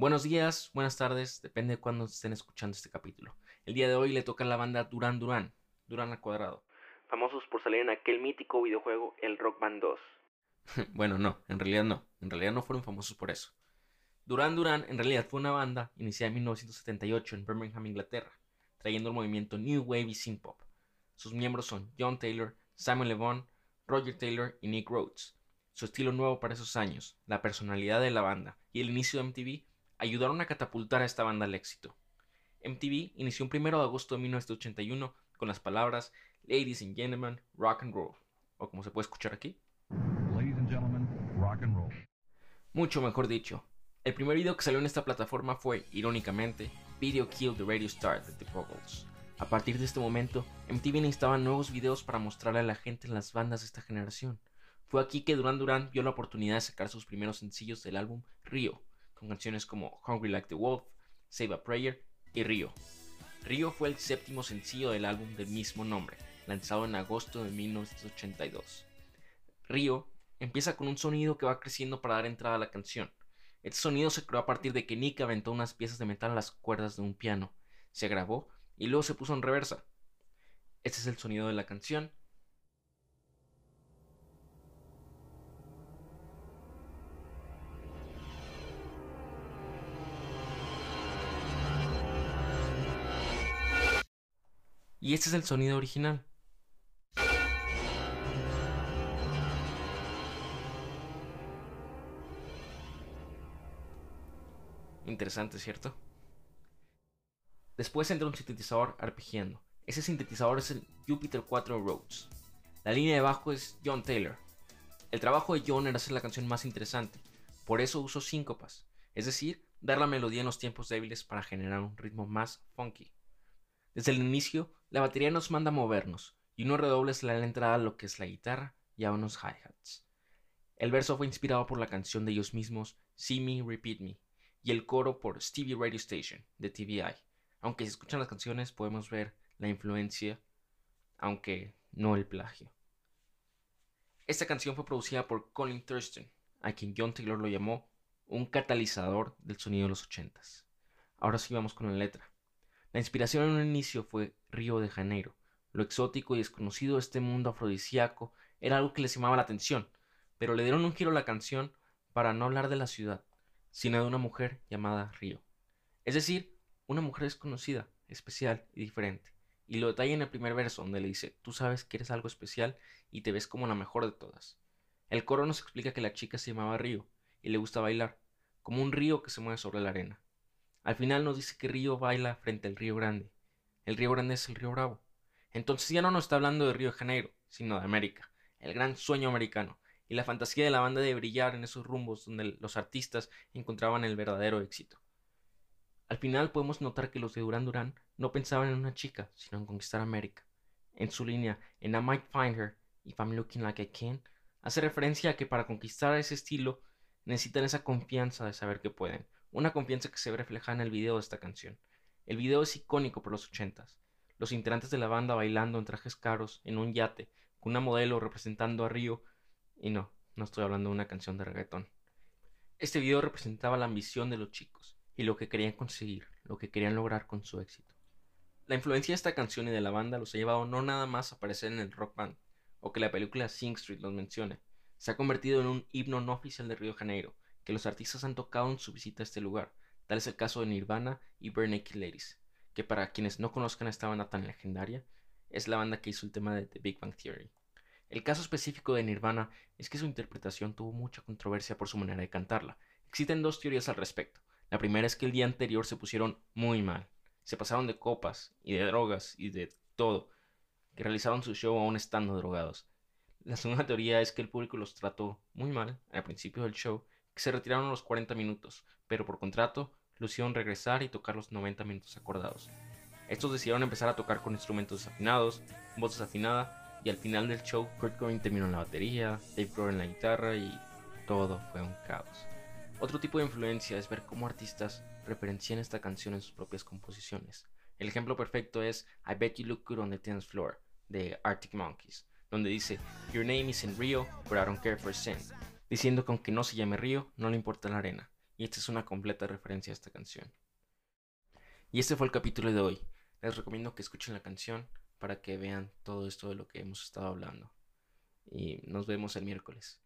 Buenos días, buenas tardes, depende de cuándo estén escuchando este capítulo. El día de hoy le toca a la banda Duran Duran, Duran al cuadrado. Famosos por salir en aquel mítico videojuego El Rock Band 2. bueno, no, en realidad no. En realidad no fueron famosos por eso. Duran Duran en realidad fue una banda iniciada en 1978 en Birmingham, Inglaterra, trayendo el movimiento New Wave y Synth Pop. Sus miembros son John Taylor, Simon Le Bon, Roger Taylor y Nick Rhodes. Su estilo nuevo para esos años, la personalidad de la banda y el inicio de MTV ayudaron a catapultar a esta banda al éxito. MTV inició un 1 de agosto de 1981 con las palabras Ladies and Gentlemen, Rock and Roll, o como se puede escuchar aquí. Ladies and Gentlemen, Rock and Roll. Mucho mejor dicho. El primer video que salió en esta plataforma fue, irónicamente, Video Kill the Radio Star de The Poggles. A partir de este momento, MTV necesitaba nuevos videos para mostrarle a la gente en las bandas de esta generación. Fue aquí que Duran Duran vio la oportunidad de sacar sus primeros sencillos del álbum Rio, con canciones como Hungry Like the Wolf, Save a Prayer y Rio. Rio fue el séptimo sencillo del álbum del mismo nombre, lanzado en agosto de 1982. Rio empieza con un sonido que va creciendo para dar entrada a la canción. Este sonido se creó a partir de que Nick aventó unas piezas de metal a las cuerdas de un piano, se grabó y luego se puso en reversa. Este es el sonido de la canción Y este es el sonido original. Interesante, ¿cierto? Después entra un sintetizador arpegiando. Ese sintetizador es el Jupiter 4 Rhodes. La línea de bajo es John Taylor. El trabajo de John era hacer la canción más interesante, por eso usó síncopas, es decir, dar la melodía en los tiempos débiles para generar un ritmo más funky. Desde el inicio, la batería nos manda a movernos, y unos redobles le dan la entrada a lo que es la guitarra y a unos hi-hats. El verso fue inspirado por la canción de ellos mismos, See Me, Repeat Me, y el coro por Stevie Radio Station, de TVI. Aunque si escuchan las canciones podemos ver la influencia, aunque no el plagio. Esta canción fue producida por Colin Thurston, a quien John Taylor lo llamó un catalizador del sonido de los ochentas. Ahora sí vamos con la letra. La inspiración en un inicio fue Río de Janeiro. Lo exótico y desconocido de este mundo afrodisíaco era algo que les llamaba la atención, pero le dieron un giro a la canción para no hablar de la ciudad, sino de una mujer llamada Río. Es decir, una mujer desconocida, especial y diferente. Y lo detalla en el primer verso, donde le dice, tú sabes que eres algo especial y te ves como la mejor de todas. El coro nos explica que la chica se llamaba Río y le gusta bailar, como un río que se mueve sobre la arena. Al final nos dice que Río baila frente al Río Grande. El Río Grande es el Río Bravo. Entonces ya no nos está hablando de Río de Janeiro, sino de América, el gran sueño americano, y la fantasía de la banda de brillar en esos rumbos donde los artistas encontraban el verdadero éxito. Al final podemos notar que los de Duran Duran no pensaban en una chica, sino en conquistar América. En su línea, en I Might Find Her, If I'm Looking Like I Can, hace referencia a que para conquistar ese estilo necesitan esa confianza de saber que pueden, una confianza que se ve reflejada en el video de esta canción. El video es icónico por los ochentas. Los integrantes de la banda bailando en trajes caros, en un yate, con una modelo representando a Río. Y no, no estoy hablando de una canción de reggaetón. Este video representaba la ambición de los chicos y lo que querían conseguir, lo que querían lograr con su éxito. La influencia de esta canción y de la banda los ha llevado no nada más a aparecer en el rock band, o que la película Sing Street los mencione, se ha convertido en un himno no oficial de Río de Janeiro, que los artistas han tocado en su visita a este lugar. Tal es el caso de Nirvana y Bare Naked Ladies, que para quienes no conozcan esta banda tan legendaria, es la banda que hizo el tema de The Big Bang Theory. El caso específico de Nirvana es que su interpretación tuvo mucha controversia por su manera de cantarla. Existen dos teorías al respecto. La primera es que el día anterior se pusieron muy mal. Se pasaron de copas y de drogas y de todo, que realizaron su show aún estando drogados. La segunda teoría es que el público los trató muy mal al principio del show se retiraron a los 40 minutos, pero por contrato lucieron regresar y tocar los 90 minutos acordados. Estos decidieron empezar a tocar con instrumentos desafinados, voz desafinada, y al final del show Kurt Cobain terminó en la batería, Dave Grohl en la guitarra y todo fue un caos. Otro tipo de influencia es ver cómo artistas referencian esta canción en sus propias composiciones. El ejemplo perfecto es I Bet You Look Good on the Dance Floor de Arctic Monkeys, donde dice Your name is in Rio, but I don't care for sin, diciendo que aunque no se llame río, no le importa la arena. y esta es una completa referencia a esta canción. Y este fue el capítulo de hoy. Les recomiendo que escuchen la canción para que vean todo esto de lo que hemos estado hablando. Y nos vemos el miércoles.